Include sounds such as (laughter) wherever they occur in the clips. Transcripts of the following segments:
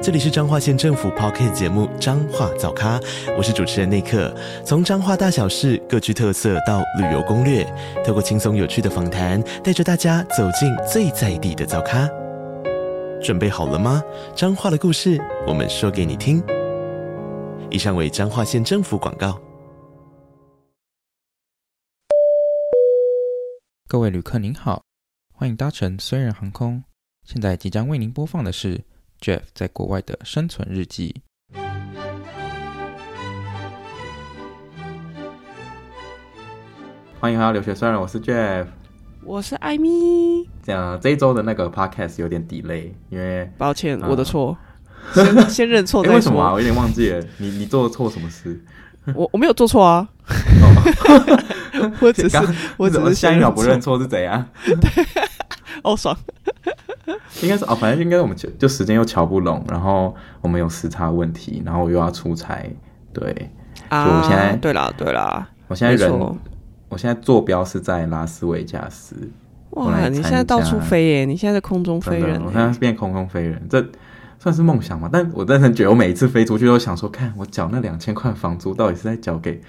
这里是彰化县政府 Podcast 节目《彰化早咖》，我是主持人内克。从彰化大小事各具特色到旅游攻略，透过轻松有趣的访谈，带着大家走进最在地的早咖。准备好了吗？彰化的故事，我们说给你听。以上为彰化县政府广告。各位旅客您好，欢迎搭乘虽然航空。现在即将为您播放的是。Jeff 在国外的生存日记。欢迎回到留学生人，我是 Jeff，我是艾米。这样这一周的那个 Podcast 有点 delay，因为抱歉，嗯、我的错，(laughs) 先先认错再说。为什么啊？我有点忘记了，你你做错什么事？我我没有做错啊，(laughs) 我只是我只是下一秒不认错是怎样？(laughs) 对，好爽。(laughs) 应该是哦，反正应该我们就就时间又瞧不拢，然后我们有时差问题，然后我又要出差，对，啊，就我现在对啦对啦，我现在人，我现在坐标是在拉斯维加斯。哇，你现在到处飞耶！你现在在空中飞人，我现在是变空中飞人，这算是梦想吗？但我真的觉得，我每一次飞出去都想说，看我缴那两千块房租，到底是在缴给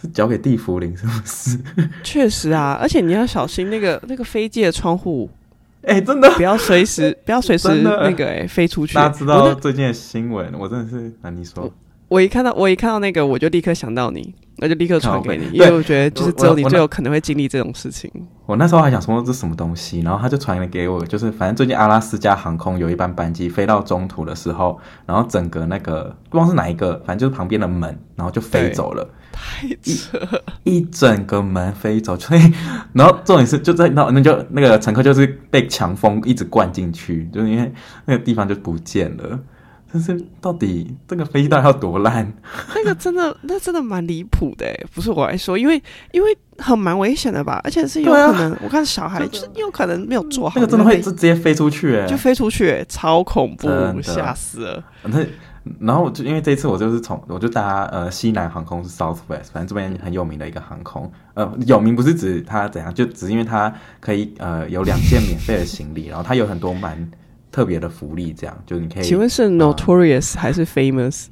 是缴给地缚灵，是不是？(laughs) 确实啊，而且你要小心那个那个飞机的窗户。哎、欸，真的不要随时 (laughs) 不要随时那个哎、欸、飞出去。大家知道最近的新闻，我真的是那你说我，我一看到我一看到那个，我就立刻想到你，我就立刻传给你，因为我觉得就是只有你最有可能会经历这种事情我那时候还想说这是什么东西，然后他就传了给我，就是反正最近阿拉斯加航空有一班班机飞到中途的时候，然后整个那个不知道是哪一个，反正就是旁边的门，然后就飞走了。太扯！一整个门飞走，所以，然后重点是就在那，那就那个乘客就是被强风一直灌进去，就是因为那个地方就不见了。但是到底这个飞机到底要多烂？那个真的，那真的蛮离谱的，不是我来说，因为因为很蛮危险的吧，而且是有可能，啊、我看小孩就是有可能没有做好，那个真的会直接飞出去，哎，就飞出去，超恐怖，吓死了。那。然后就因为这次我就是从我就搭呃西南航空是 Southwest，反正这边很有名的一个航空，呃有名不是指它怎样，就只是因为它可以呃有两件免费的行李，然后它有很多蛮特别的福利，这样就你可以。请问是 Notorious、呃、还是 Famous？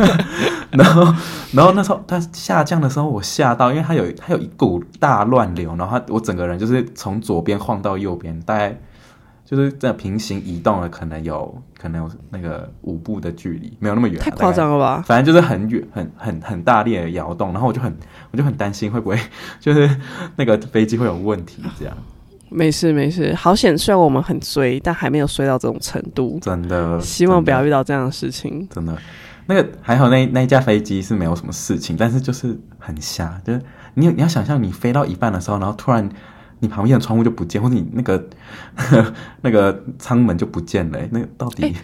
(laughs) 然后然后那时候它下降的时候我吓到，因为它有它有一股大乱流，然后它我整个人就是从左边晃到右边，大概。就是这样平行移动了，可能有可能有那个五步的距离，没有那么远，太夸张了吧？反正就是很远，很很很大力的摇动，然后我就很我就很担心会不会 (laughs) 就是那个飞机会有问题这样。没事没事，好险！虽然我们很追，但还没有追到这种程度。真的，希望不要遇到这样的事情。真的，那个还好那，那那一架飞机是没有什么事情，但是就是很瞎，就是你你要想象你飞到一半的时候，然后突然。你旁边的窗户就不见，或者你那个 (laughs) 那个舱门就不见了，那个到底、欸？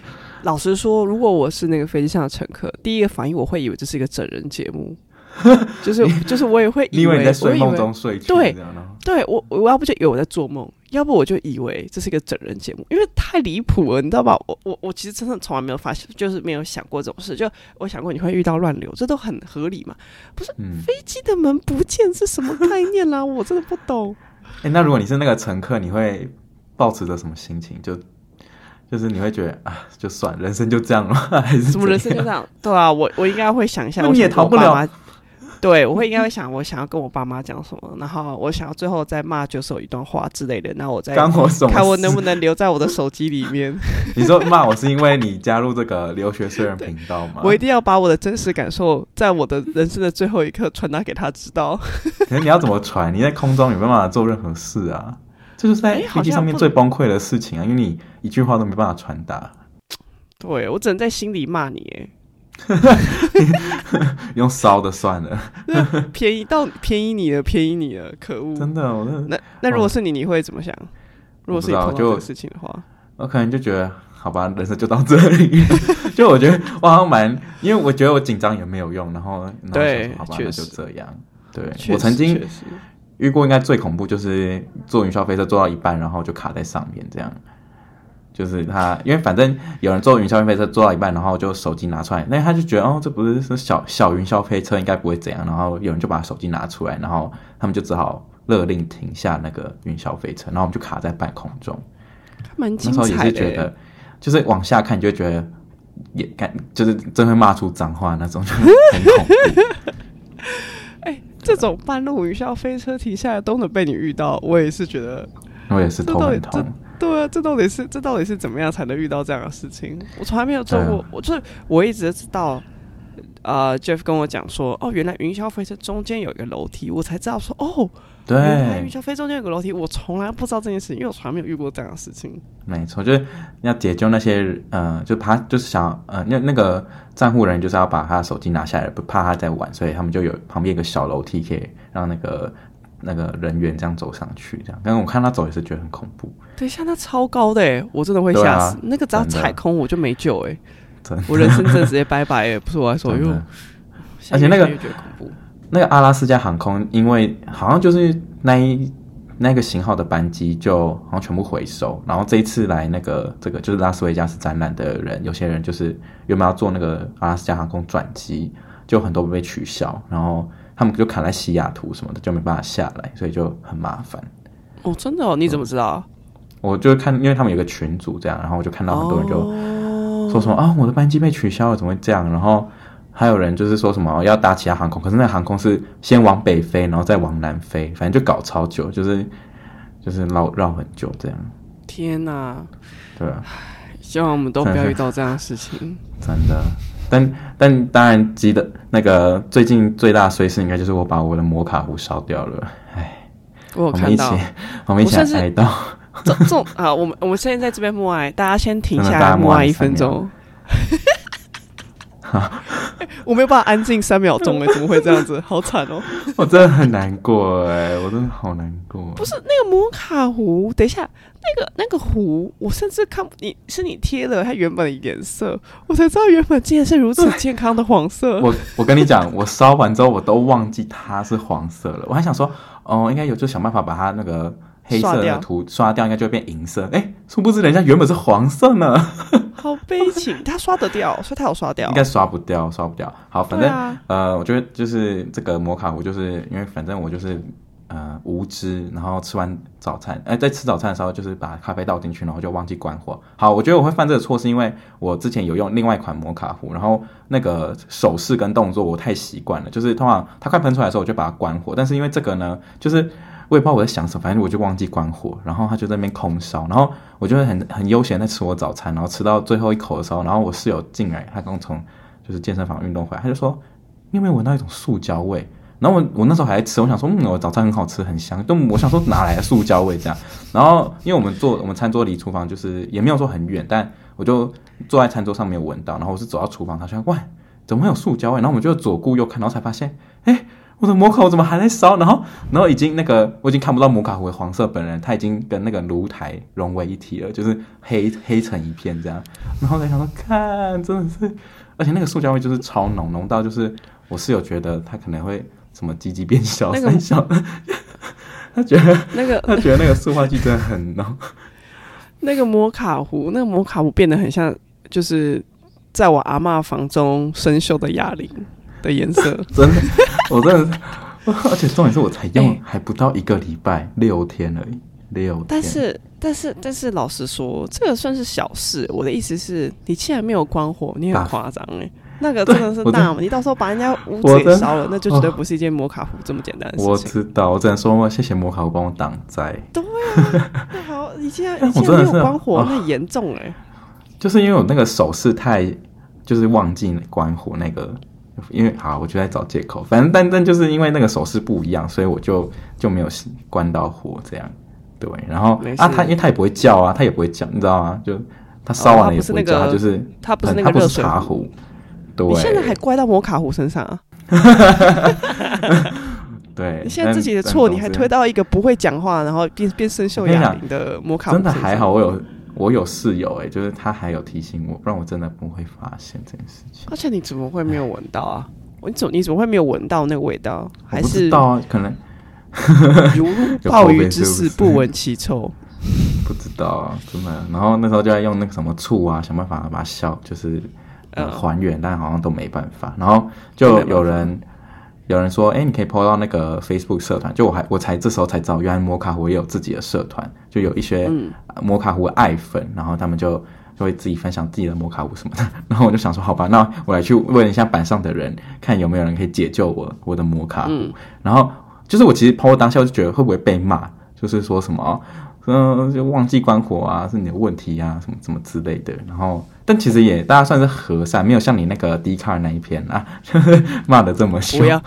老实说，如果我是那个飞机上的乘客，第一个反应我会以为这是一个整人节目，(laughs) 就是就是我也会以为，你在睡梦中睡去，对，对我我要不就以为我在做梦，要不我就以为这是一个整人节目，因为太离谱了，你知道吧？我我我其实真的从来没有发现，就是没有想过这种事，就我想过你会遇到乱流，这都很合理嘛？不是，嗯、飞机的门不见是什么概念啦？我真的不懂。哎、欸，那如果你是那个乘客，你会抱持着什么心情？就就是你会觉得啊，就算人生就这样了，(laughs) 还是什么人生就这样？对啊，我我应该会想一下，你也逃不了。对，我会应该会想，我想要跟我爸妈讲什么，然后我想要最后再骂九首一段话之类的。那我再看我能不能留在我的手机里面。(laughs) 你说骂我是因为你加入这个留学虽人频道吗？我一定要把我的真实感受，在我的人生的最后一刻传达给他知道。(laughs) 可是你要怎么传？你在空中有没有办法做任何事啊？这就是在飞机上面最崩溃的事情啊！因为你一句话都没办法传达。对，我只能在心里骂你，哎。(laughs) 用烧的算了，便宜到便宜你了，便宜你了，可恶！真的，我那那如果是你，你会怎么想？如果是你碰到这个事情的话，我，我可能就觉得，好吧，人生就到这里。(laughs) 就我觉得我好像蛮，因为我觉得我紧张也没有用，然后，然后对，好吧，那就这样。对，我曾经遇过应该最恐怖就是坐云霄飞车坐到一半，然后就卡在上面这样。就是他，因为反正有人坐云霄飞车坐到一半，然后就手机拿出来，那他就觉得哦，这不是是小小云霄飞车，应该不会怎样。然后有人就把手机拿出来，然后他们就只好勒令停下那个云霄飞车，然后我们就卡在半空中。蛮精彩的。那时候也是觉得，就是往下看你就会觉得也感，就是真会骂出脏话那种，就很恐怖。(laughs) 哎、欸，这种半路云霄飞车停下来都能被你遇到，我也是觉得，我也是头很痛。对啊，这到底是这到底是怎么样才能遇到这样的事情？我从来没有做过，我就是我一直知道，呃，Jeff 跟我讲说，哦，原来云霄飞车中间有一个楼梯，我才知道说，哦，对，原来云霄飞车中间有个楼梯，我从来不知道这件事情，因为我从来没有遇过这样的事情。没错，就是要解救那些，呃，就怕就是想，呃，那那个站护人就是要把他的手机拿下来，不怕他在玩，所以他们就有旁边一个小楼梯，可以让那个。那个人员这样走上去，这样，但是我看他走也是觉得很恐怖。对，像他超高的哎，我真的会吓死。啊、那个只要踩空我就没救哎，我人生真的直接拜拜哎，不是我来说，因为而且那个那个阿拉斯加航空，因为好像就是那一那个型号的班机就好像全部回收，然后这一次来那个这个就是拉斯维加斯展览的人，有些人就是原本要坐那个阿拉斯加航空转机，就很多被取消，然后。他们就卡在西雅图什么的，就没办法下来，所以就很麻烦。哦，真的哦？你怎么知道？我就看，因为他们有个群组这样，然后我就看到很多人就说什么、哦、啊，我的班机被取消了，怎么会这样？然后还有人就是说什么要搭其他航空，可是那航空是先往北飞，然后再往南飞，反正就搞超久，就是就是绕绕很久这样。天哪！对啊，希望我们都不要遇到这样的事情。(laughs) 真的。但但当然记得那个最近最大的衰事应该就是我把我的摩卡壶烧掉了，哎，我有看到，我们一起 (laughs) 哀悼。这这啊，我们我们现在在这边默哀，大家先停下来默哀一分钟。(laughs) 我没有办法安静三秒钟哎，怎么会这样子？(laughs) 好惨哦！我真的很难过哎，我真的好难过。不是那个摩卡壶，等一下，那个那个壶，我甚至看你是你贴了它原本的颜色，我才知道原本竟然是如此健康的黄色。我我跟你讲，我烧完之后我都忘记它是黄色了，我还想说，哦，应该有就想办法把它那个。黑色的涂刷掉，应该就会变银色。哎，殊不知人家原本是黄色呢。(laughs) 好悲情，他刷得掉，所以他有刷掉。应该刷不掉，刷不掉。好，反正、啊、呃，我觉得就是这个摩卡壶，就是因为反正我就是呃无知，然后吃完早餐，哎，在吃早餐的时候就是把咖啡倒进去，然后就忘记关火。好，我觉得我会犯这个错，是因为我之前有用另外一款摩卡壶，然后那个手势跟动作我太习惯了，就是通常它快喷出来的时候我就把它关火，但是因为这个呢，就是。我也不知道我在想什么，反正我就忘记关火，然后他就在那边空烧，然后我就会很很悠闲在吃我早餐，然后吃到最后一口的时候，然后我室友进来，他刚从就是健身房运动回来，他就说你有没有闻到一种塑胶味？然后我我那时候还在吃，我想说嗯，我早餐很好吃，很香，就我想说哪来的塑胶味这样？然后因为我们坐我们餐桌离厨房就是也没有说很远，但我就坐在餐桌上没有闻到，然后我是走到厨房，他说喂，怎么会有塑胶味？然后我们就左顾右看，然后才发现哎。我的摩卡壶怎么还在烧？然后，然后已经那个我已经看不到摩卡壶的黄色本人，它已经跟那个炉台融为一体了，就是黑 (laughs) 黑成一片这样。然后在想说，看，真的是，而且那个塑胶味就是超浓，浓到就是我室友觉得他可能会什么鸡鸡变小，那个小，(laughs) 他觉得那个 (laughs) 他觉得那个塑化剂真的很浓。那个摩卡壶，那个摩卡壶变得很像，就是在我阿嬷房中生锈的哑铃。的颜色 (laughs) 真的，我真的是，(laughs) 而且重点是我才用还不到一个礼拜，欸、六天而已，六天。但是，但是，但是，老实说，这个算是小事。我的意思是，你既然没有关火，你很夸张哎，那个真的是大嘛？你到时候把人家屋子给烧了，那就绝对不是一件摩卡壶这么简单的事情。我知道，我只能说谢谢摩卡壶帮我挡灾。对啊，那好，你既然你既然没有关火，那严重哎。就是因为我那个手势太，就是忘记关火那个。因为好，我就在找借口。反正，但但就是因为那个手势不一样，所以我就就没有关到火，这样对。然后啊，他因为他也不会叫啊，他也不会叫，你知道吗？就他烧完了也不会叫，他就是他不是那个热水茶壶。对，你现在还怪到摩卡壶身上啊？(laughs) 对，你现在自己的错，你还推到一个不会讲话，然后变变生锈哑铃的摩卡壶。真的还好，我有。我有室友哎、欸，就是他还有提醒我，不然我真的不会发现这件事情。而且你怎么会没有闻到啊？你怎你怎么会没有闻到那个味道？还是不知道啊？可能 (laughs) 犹如 (laughs) 鲍鱼之肆，不闻其臭。(laughs) 不知道啊，真的。然后那时候就在用那个什么醋啊，想办法把它消，就是呃还原，但好像都没办法。然后就有人有人说，哎，你可以 PO 到那个 Facebook 社团。就我还我才这时候才知道，原来摩卡壶也有自己的社团，就有一些摩卡壶爱粉，然后他们就就会自己分享自己的摩卡壶什么的。(laughs) 然后我就想说，好吧，那我来去问一下板上的人，看有没有人可以解救我我的摩卡壶。嗯、然后就是我其实 PO 当下我就觉得会不会被骂，就是说什么。嗯，就忘记关火啊，是你的问题啊，什么什么之类的。然后，但其实也大家算是和善，没有像你那个 D 卡那一篇啊，(laughs) 骂的这么凶。不要，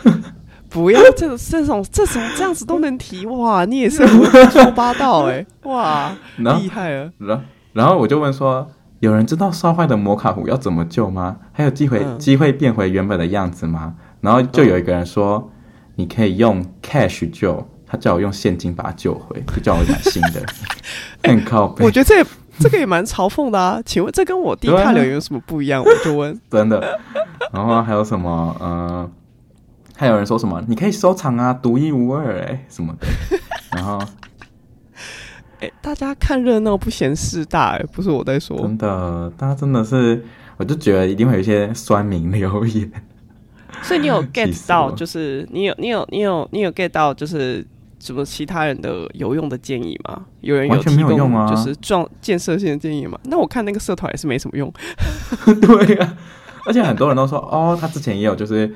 不要这种这种这种这样子都能提哇，你也是胡说八道哎，(laughs) 哇，厉害了。然然后我就问说，有人知道烧坏的摩卡壶要怎么救吗？还有机会机会变回原本的样子吗？然后就有一个人说，你可以用 cash 救。他叫我用现金把它救回，就叫我买新的。(laughs) 很靠北。我觉得这 (laughs) 这个也蛮嘲讽的啊！请问这跟我第一看留言有什么不一样？我就问。(laughs) 真的。然后还有什么？嗯、呃，还有人说什么？你可以收藏啊，独一无二哎，什么的。(laughs) 然后，哎，大家看热闹不嫌事大哎，不是我在说。真的，大家真的是，我就觉得一定会有一些酸民留言。所以你有 get 到，就是你有你有你有你有 get 到，就是。什么其他人的有用的建议吗？有人有提供就是壮建设性的建议吗？那我看那个社团也是没什么用。(laughs) 对呀、啊，而且很多人都说哦，他之前也有，就是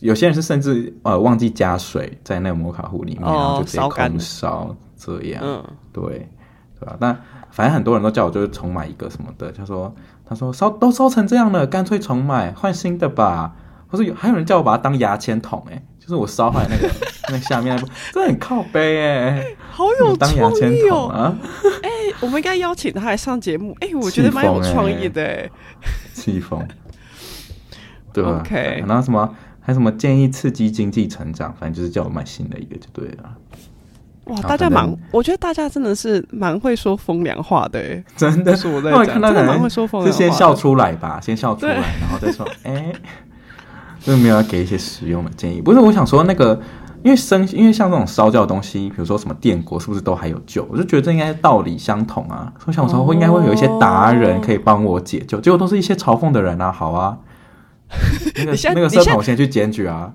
有些人是甚至呃忘记加水在那个摩卡壶里面，哦、然后就直接空烧这样。嗯，对对吧、啊？但反正很多人都叫我就是重买一个什么的，他说他说烧都烧成这样了，干脆重买换新的吧。或是有还有人叫我把它当牙签筒、欸，哎。就是我烧坏那个 (laughs) 那下面那部，真的很靠背哎、欸，好有创意哦！(laughs) 哎、欸，我们应该邀请他来上节目。哎、欸，我觉得蛮有创意的、欸。气疯，对吧？OK，然后什么还有什么建议刺激经济成长，反正就是叫我买新的一个就对了。哇，大家蛮，我觉得大家真的是蛮会说风凉话的、欸，真的。是我在讲，真的蛮会说风凉话。是先笑出来吧，先笑出来，然后再说，哎、欸。就是没有要给一些实用的建议，不是我想说那个，因为生，因为像这种烧焦的东西，比如说什么电锅，是不是都还有救？我就觉得这应该道理相同啊。我想说会应该会有一些达人可以帮我解救，结果都是一些嘲讽的人啊。好啊，(laughs) 那个那个社团我先去检举 (laughs) 啊。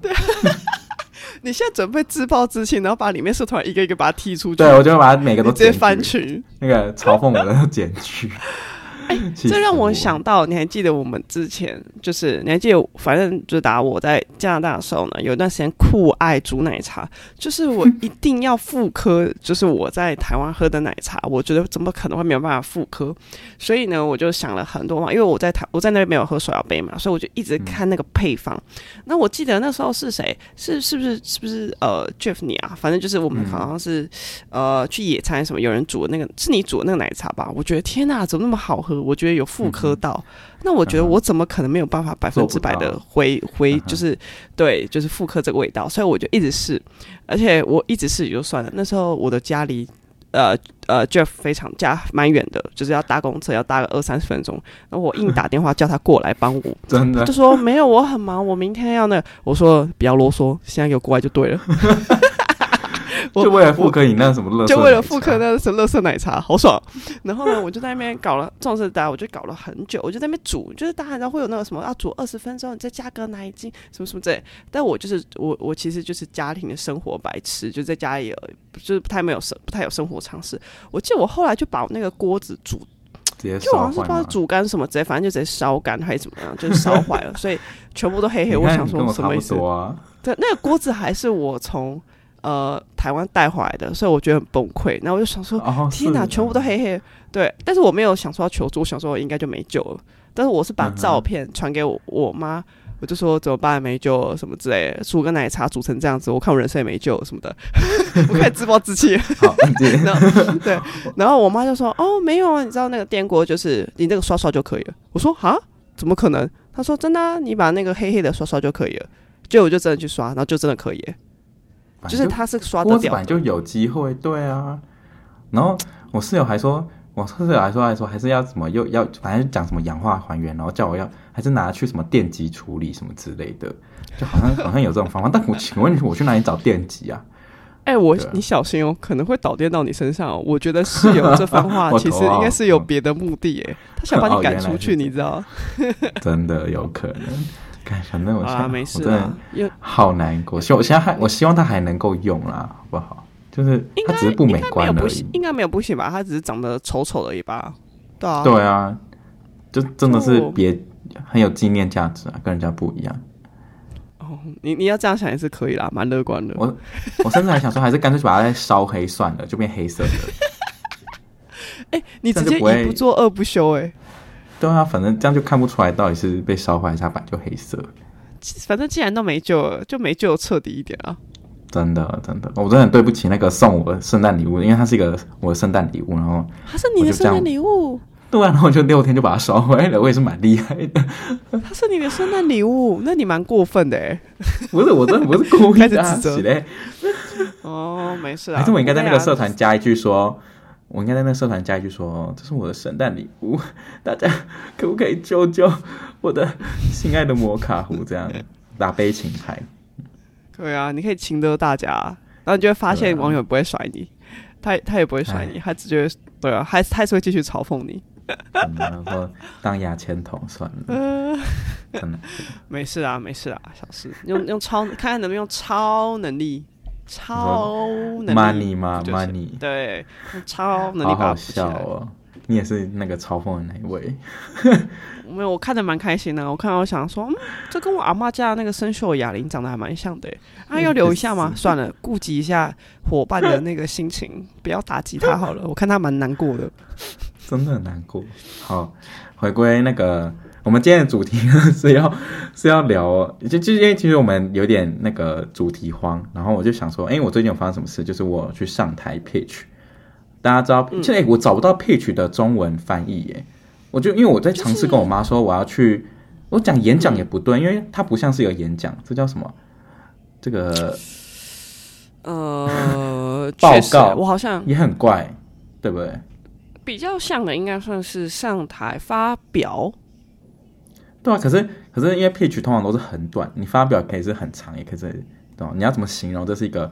你现在准备自暴自弃，然后把里面社团一个一个把它踢出去。对，我就会把它每个都直接翻群，那个嘲讽我的检举。哎，(laughs) 这让我想到，你还记得我们之前就是你还记得，反正就打我在加拿大的时候呢，有一段时间酷爱煮奶茶，就是我一定要复刻，就是我在台湾喝的奶茶，我觉得怎么可能会没有办法复刻？所以呢，我就想了很多嘛，因为我在台我在那边没有喝手摇杯嘛，所以我就一直看那个配方。嗯、那我记得那时候是谁？是是不是是不是呃 Jeff 你啊？反正就是我们好像是、嗯、呃去野餐什么，有人煮的那个是你煮的那个奶茶吧？我觉得天哪，怎么那么好喝？我觉得有复刻到，嗯、那我觉得我怎么可能没有办法百分之百的回回，就是对，就是复刻这个味道，所以我就一直试，而且我一直试也就算了。那时候我的家离呃呃 Jeff 非常家蛮远的，就是要搭公车要搭个二三十分钟，然后我硬打电话叫他过来帮我，(laughs) 真的？就说没有，我很忙，我明天要那个，我说不要啰嗦，现在给我过来就对了。(laughs) (laughs) 就为了复刻你那什么乐，就为了复刻那什么乐色奶茶，好爽。(laughs) 然后呢，我就在那边搞了，重视大家，我就搞了很久，我就在那边煮，就是大家知道会有那个什么要煮二十分钟，你再加个奶精，什么什么之类。但我就是我，我其实就是家庭的生活白痴，就在家里，就是不太没有生，不太有生活常识。我记得我后来就把我那个锅子煮，就好像是不知道煮干什么直接，反正就直接烧干还是怎么样，就是烧坏了，所以全部都黑黑。(laughs) 我想说什么意思？对，那个锅子还是我从。呃，台湾带回来的，所以我觉得很崩溃。然后我就想说，哦、天哪，全部都黑黑。对，但是我没有想说要求助，我想说我应该就没救了。但是我是把照片传给我我妈，我就说怎么办，没救了什么之类的，煮个奶茶煮成这样子，我看我人生也没救什么的，(laughs) 我开始自暴自弃。好，然后 (laughs) 对，然后我妈就说，哦，没有啊，你知道那个电锅就是你那个刷刷就可以了。我说啊，怎么可能？她说真的啊，你把那个黑黑的刷刷就可以了。结果我就真的去刷，然后就真的可以。就是他是刷得掉，就有机会，对啊。然后我室友还说，我室友还说还说还是要什么又要，反正讲什么氧化还原，然后叫我要还是拿去什么电极处理什么之类的，就好像好像有这种方法。但我请问你，我去哪里找电极啊？哎、欸，我、啊、你小心哦，可能会导电到你身上哦。我觉得室友这番话 (laughs) 其实应该是有别的目的，哎，他想把你 (laughs) 赶出去，你知道？(laughs) 真的有可能。反正我现在、啊、没事我真的好难过。希我现在还，我希望它还能够用啦，好不好？就是它只是不美观而已，应该没有不行吧？它只是长得丑丑的一把。对啊，对啊，就真的是别很有纪念价值啊，跟人家不一样。哦，你你要这样想也是可以啦，蛮乐观的。我我甚至还想说，还是干脆把它再烧黑算了，就变黑色的。(laughs) 哎、欸，你直接一不做二不休、欸，哎。对啊，反正这样就看不出来到底是被烧坏还是它本来就黑色。反正既然都没救了，就没救彻底一点啊！真的，真的，我真的很对不起那个送我的圣诞礼物，因为它是一个我的圣诞礼物，然后它是你的圣诞礼物。对啊，然后我就六天就把它烧坏了，我也是蛮厉害的。它是你的圣诞礼物，那你蛮过分的哎！不是，我真的不是故意的，(laughs) 指责。哦，没事啊。还是我应该在那个社团加一句说。我应该在那社团加一句说：“这是我的圣诞礼物，(laughs) 大家可不可以救救我的心爱的摩卡壶？这样打悲情牌。”对啊，你可以情得大家，然后你就会发现网友不会甩你，他他也不会甩你，他只觉得对啊，还还是会继续嘲讽你。然后当牙签筒算了，(laughs) 真的没事啊，没事啊，小事。用用超看看能不能用超能力。超能力 money 吗？money 对，超能力。好好笑哦！你也是那个嘲讽的那一位？(laughs) 没有，我看的蛮开心的。我看到我想说，嗯，这跟我阿妈家的那个生锈哑铃长得还蛮像的。啊，要留一下吗？(laughs) 算了，顾及一下伙伴的那个心情，(laughs) 不要打击他好了。我看他蛮难过的，真的很难过。好，回归那个。我们今天的主题是要是要聊，就就因为其实我们有点那个主题慌，然后我就想说，哎，我最近有发生什么事？就是我去上台 pitch，大家知道，现在我找不到 pitch 的中文翻译耶，我就因为我在尝试跟我妈说我要去，我讲演讲也不对，因为它不像是一个演讲，这叫什么？这个呃报告，我好像也很怪，对不对？比较像的应该算是上台发表。对啊，可是可是因为 pitch 通常都是很短，你发表可以是很长，也可以是，对，你要怎么形容？这是一个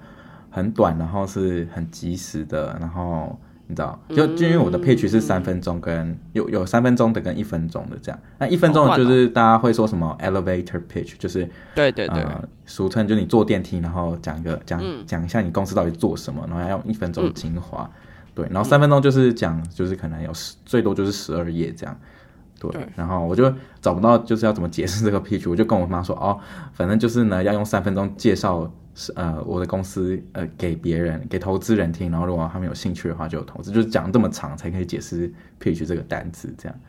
很短，然后是很及时的，然后你知道，就就因为我的 pitch 是三分钟，跟有有三分钟的跟一分钟的这样。那一分钟的就是大家会说什么 elevator pitch，就是对对对，呃，俗称就是你坐电梯，然后讲一个讲讲一下你公司到底做什么，然后要用一分钟的精华，对，然后三分钟就是讲就是可能有十最多就是十二页这样。对，对，然后我就找不到就是要怎么解释这个 pitch，我就跟我妈说哦，反正就是呢，要用三分钟介绍是呃我的公司呃给别人给投资人听，然后如果他们有兴趣的话就有投资，就是讲这么长才可以解释 pitch 这个单词这样。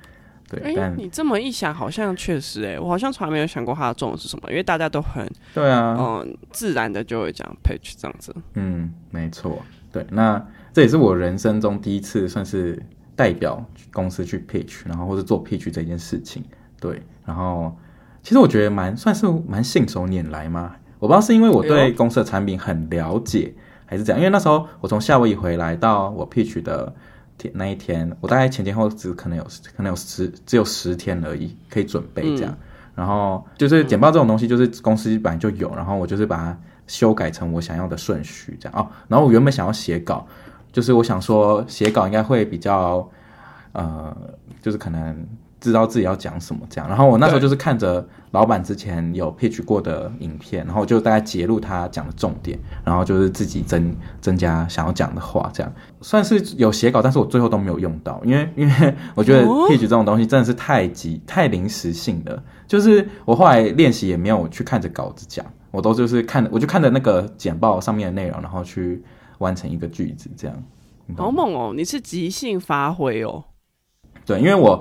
对，但你这么一想，好像确实哎，我好像从来没有想过它的重点是什么，因为大家都很对啊，嗯，自然的就会讲 pitch 这样子。嗯，没错，对，那这也是我人生中第一次算是。代表公司去 pitch，然后或者做 pitch 这件事情，对，然后其实我觉得蛮算是蛮信手拈来嘛。我不知道是因为我对公司的产品很了解，还是怎样。因为那时候我从夏威夷回来到我 pitch 的天那一天，我大概前前后只可能有可能有十只有十天而已可以准备这样。嗯、然后就是简报这种东西，就是公司本来就有，然后我就是把它修改成我想要的顺序这样哦。然后我原本想要写稿。就是我想说，写稿应该会比较，呃，就是可能知道自己要讲什么这样。然后我那时候就是看着老板之前有 pitch 过的影片，然后就大概截录他讲的重点，然后就是自己增增加想要讲的话，这样算是有写稿，但是我最后都没有用到，因为因为 (laughs) 我觉得 pitch 这种东西真的是太急太临时性的，就是我后来练习也没有去看着稿子讲，我都就是看我就看着那个简报上面的内容，然后去。完成一个句子，这样好猛哦！你是即兴发挥哦。对，因为我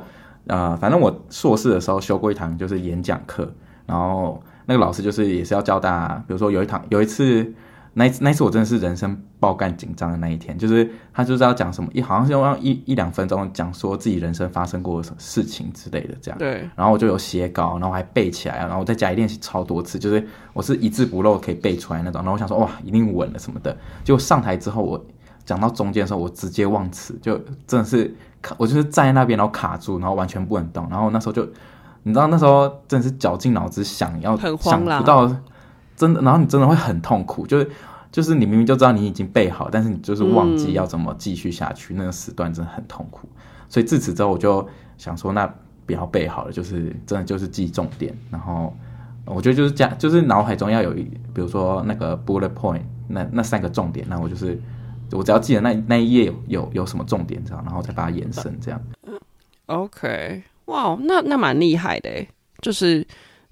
啊、呃，反正我硕士的时候修过一堂就是演讲课，然后那个老师就是也是要教大家，比如说有一堂有一次，那那一次我真的是人生爆干紧张的那一天，就是他就是要讲什么一好像是用一一两分钟讲说自己人生发生过什么事情之类的这样。对。然后我就有写稿，然后我还背起来，然后我在家里练习超多次，就是我是一字不漏可以背出来那种。然后我想说哇，一定稳了什么的。结果上台之后，我讲到中间的时候，我直接忘词，就真的是卡，我就是站在那边然后卡住，然后完全不能动。然后那时候就你知道那时候真的是绞尽脑汁想要很慌，想不到真的，然后你真的会很痛苦，就是。就是你明明就知道你已经背好，但是你就是忘记要怎么继续下去，那个时段真的很痛苦。所以自此之后，我就想说，那不要背好了，就是真的就是记重点。然后我觉得就是加，就是脑海中要有一，比如说那个 bullet point，那那三个重点，那我就是我只要记得那那一页有有什么重点这样，然后再把它延伸这样。OK，哇、那那蛮厉害的，就是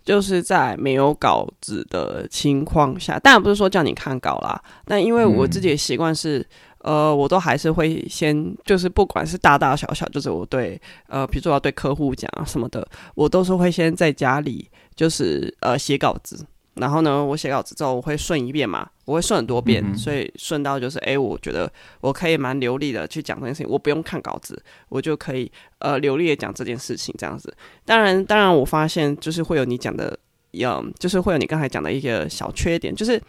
就是在没有稿子的情况下，当然不是说叫你看稿啦，但因为我自己的习惯是。嗯呃，我都还是会先，就是不管是大大小小，就是我对，呃，比如说我要对客户讲啊什么的，我都是会先在家里，就是呃写稿子，然后呢，我写稿子之后我会顺一遍嘛，我会顺很多遍，嗯、所以顺到就是，哎，我觉得我可以蛮流利的去讲这件事情，我不用看稿子，我就可以呃流利的讲这件事情这样子。当然，当然我发现就是会有你讲的，嗯，就是会有你刚才讲的一个小缺点，就是。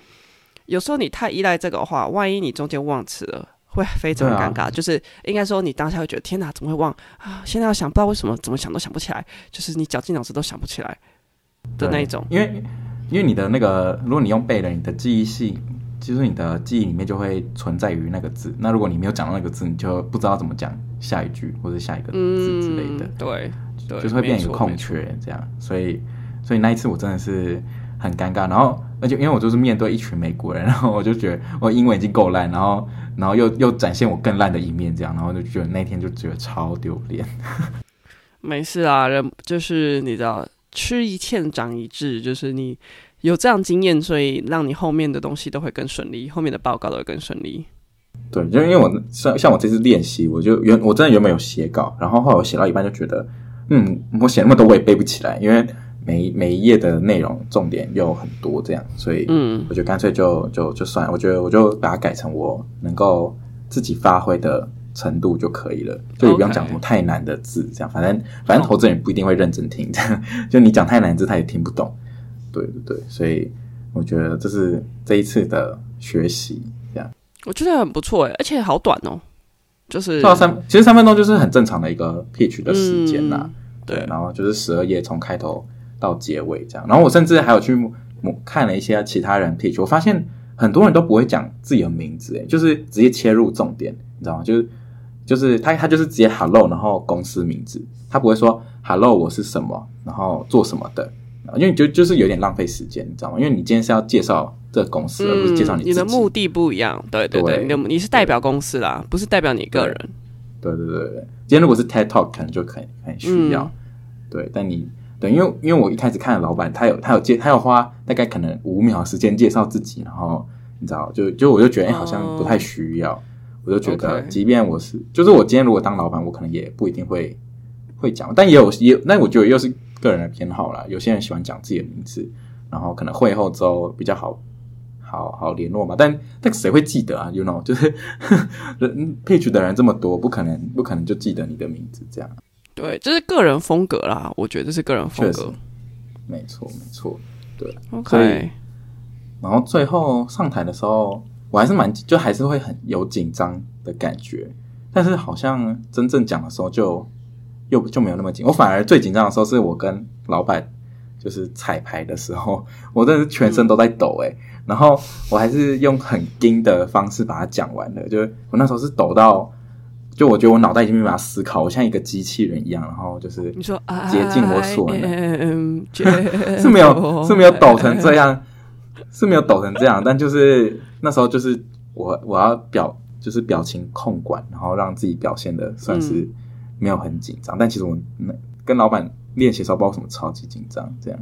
有时候你太依赖这个的话，万一你中间忘词了，会非常尴尬。啊、就是应该说，你当下会觉得天哪，怎么会忘啊？现在要想，不知道为什么，怎么想都想不起来，就是你绞尽脑汁都想不起来的那一种。因为因为你的那个，如果你用背的，你的记忆系，其实你的记忆里面就会存在于那个字。那如果你没有讲到那个字，你就不知道怎么讲下一句或者下一个字之类的。嗯、对，对，就是会变成一个空缺这样。所以所以那一次我真的是很尴尬，然后。而且因为我就是面对一群美国人，然后我就觉得我英文已经够烂，然后然后又又展现我更烂的一面，这样，然后就觉得那天就觉得超丢脸。(laughs) 没事啊，人就是你知道，吃一堑长一智，就是你有这样经验，所以让你后面的东西都会更顺利，后面的报告都会更顺利。对，就因为我像像我这次练习，我就原我真的原本有写稿，然后后来我写到一半就觉得，嗯，我写那么多我也背不起来，因为。每每一页的内容重点又很多，这样，所以，嗯，我就干脆就就就算了，我觉得我就把它改成我能够自己发挥的程度就可以了，就也不用讲什么太难的字，这样，反正反正投资人不一定会认真听，这样，就你讲太难的字他也听不懂，对对对，所以我觉得这是这一次的学习，这样，我觉得很不错诶，而且好短哦，就是到三，其实三分钟就是很正常的一个 pitch 的时间呐，对，然后就是十二页从开头。到结尾这样，然后我甚至还有去看了一些其他人 pitch，我发现很多人都不会讲自己的名字，诶，就是直接切入重点，你知道吗？就是就是他他就是直接 hello，然后公司名字，他不会说 hello 我是什么，然后做什么的，因为就就是有点浪费时间，你知道吗？因为你今天是要介绍这个公司，而不是介绍你自你的目的不一样，对对对，对你你是代表公司啦，不是代表你个人。对对对对，今天如果是 TED Talk，可能就可以很需要，嗯，对，但你。对，因为因为我一开始看的老板，他有他有介，他要花大概可能五秒时间介绍自己，然后你知道，就就我就觉得，哎，好像不太需要。我就觉得，即便我是，就是我今天如果当老板，我可能也不一定会会讲，但也有也，那我觉得又是个人的偏好啦。有些人喜欢讲自己的名字，然后可能会后之后比较好好好联络嘛。但但谁会记得啊？You know，就是 (laughs) 人 pitch 的人这么多，不可能不可能就记得你的名字这样。对，这是个人风格啦，我觉得这是个人风格。没错，没错，对。OK。然后最后上台的时候，我还是蛮就还是会很有紧张的感觉，但是好像真正讲的时候就又就没有那么紧。我反而最紧张的时候是我跟老板就是彩排的时候，我真的是全身都在抖诶、嗯、然后我还是用很硬的方式把它讲完了，就是我那时候是抖到。就我觉得我脑袋已经没办法思考，我像一个机器人一样，然后就是你说竭尽我所能，(laughs) 是没有是没有抖成这样，是没有抖成这样，但就是那时候就是我我要表就是表情控管，然后让自己表现的算是没有很紧张，嗯、但其实我跟老板练习的时候，不知道为什么超级紧张，这样。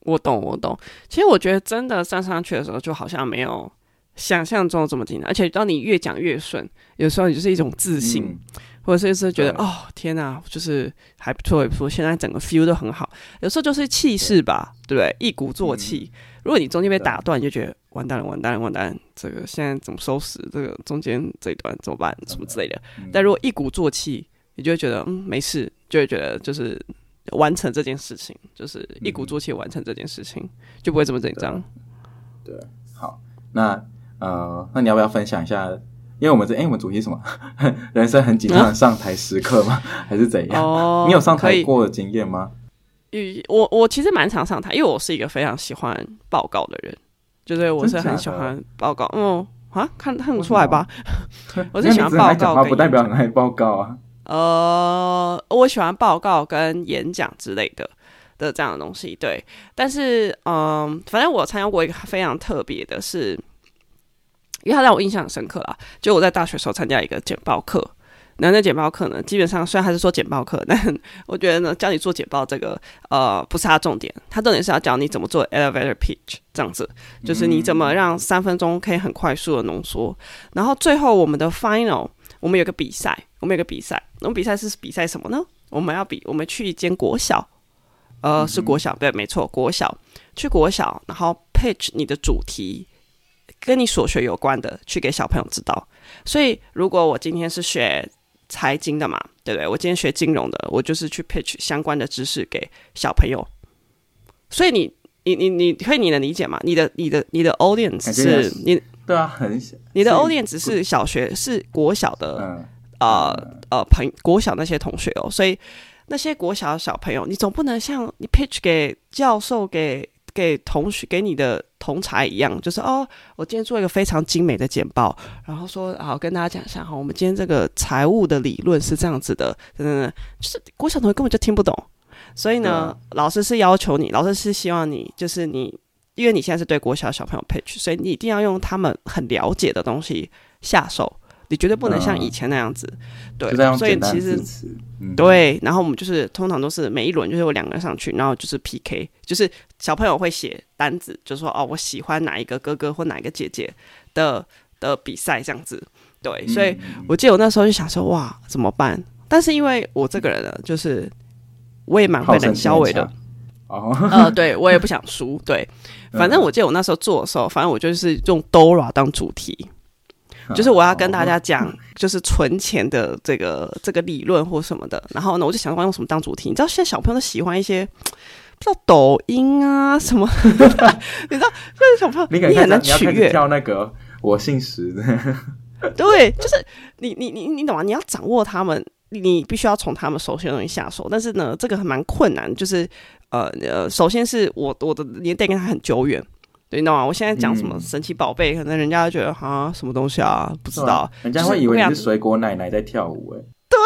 我懂我懂，其实我觉得真的站上去的时候，就好像没有。想象中这么紧张，而且当你越讲越顺，有时候你就是一种自信，嗯、或者是是觉得哦天哪，就是还不错，也不错。现在整个 feel 都很好，有时候就是气势吧，对不对？一鼓作气。嗯、如果你中间被打断，你就觉得完蛋了，完蛋了，完蛋了，这个现在怎么收拾？这个中间这一段怎么办？什么之类的。嗯、但如果一鼓作气，你就会觉得嗯没事，就会觉得就是完成这件事情，就是一鼓作气完成这件事情，嗯、就不会这么紧张。对，好，那。呃，那你要不要分享一下？因为我们这，哎，我们主题是什么？(laughs) 人生很紧张的上台时刻吗？啊、(laughs) 还是怎样？哦，你有上台过的经验吗？我我其实蛮常上台，因为我是一个非常喜欢报告的人。就是我是很喜欢报告，嗯啊，看看得出来吧？(laughs) 我是喜欢报告，不代表很爱报告啊。呃，我喜欢报告跟演讲之类的的这样的东西，对。但是，嗯、呃，反正我参加过一个非常特别的是，因为它让我印象很深刻啦。就我在大学时候参加一个简报课。那那简报课呢，基本上虽然还是说简报课，(laughs) 但我觉得呢，教你做简报这个，呃，不是它重点，它重点是要教你怎么做 elevator pitch 这样子，就是你怎么让三分钟可以很快速的浓缩。然后最后我们的 final，我们有个比赛，我们有个比赛，我们比赛是比赛什么呢？我们要比，我们去一间国小，呃，是国小，对，没错，国小，去国小，然后 pitch 你的主题跟你所学有关的，去给小朋友知道。所以如果我今天是学财经的嘛，对不对？我今天学金融的，我就是去 pitch 相关的知识给小朋友。所以你你你你可以你能理解吗？你的你的你的 audience 是你对啊，很小。你的 audience 是小学是国小的、嗯、呃呃朋国小那些同学哦，所以那些国小的小朋友，你总不能像你 pitch 给教授给。给同学给你的同才一样，就是哦，我今天做一个非常精美的简报，然后说好跟大家讲一下哈，我们今天这个财务的理论是这样子的，等等等，就是国小同学根本就听不懂，所以呢，嗯、老师是要求你，老师是希望你，就是你，因为你现在是对国小小朋友 pitch，所以你一定要用他们很了解的东西下手。你绝对不能像以前那样子，嗯、对，所以其实、嗯、对，然后我们就是通常都是每一轮就是有两个人上去，然后就是 PK，就是小朋友会写单子，就说哦，我喜欢哪一个哥哥或哪一个姐姐的的比赛这样子，对，所以我记得我那时候就想说哇，怎么办？但是因为我这个人呢，就是我也蛮会冷消委的，哦，呃，对我也不想输，对，(laughs) 反正我记得我那时候做的时候，反正我就是用 Dora 当主题。就是我要跟大家讲，就是存钱的这个这个理论或什么的。然后呢，我就想说用什么当主题？你知道现在小朋友都喜欢一些，不知道抖音啊什么？(laughs) 你知道，就是小朋友你很难取悦。跳那个我姓石的。(laughs) 对，就是你你你你懂吗？你要掌握他们，你必须要从他们熟悉的东西下手。但是呢，这个还蛮困难。就是呃呃，首先是我我的年代跟他很久远。你知道吗？我现在讲什么神奇宝贝，嗯、可能人家就觉得啊，什么东西啊，不知道。人家会以为你是水果奶奶在跳舞哎。对，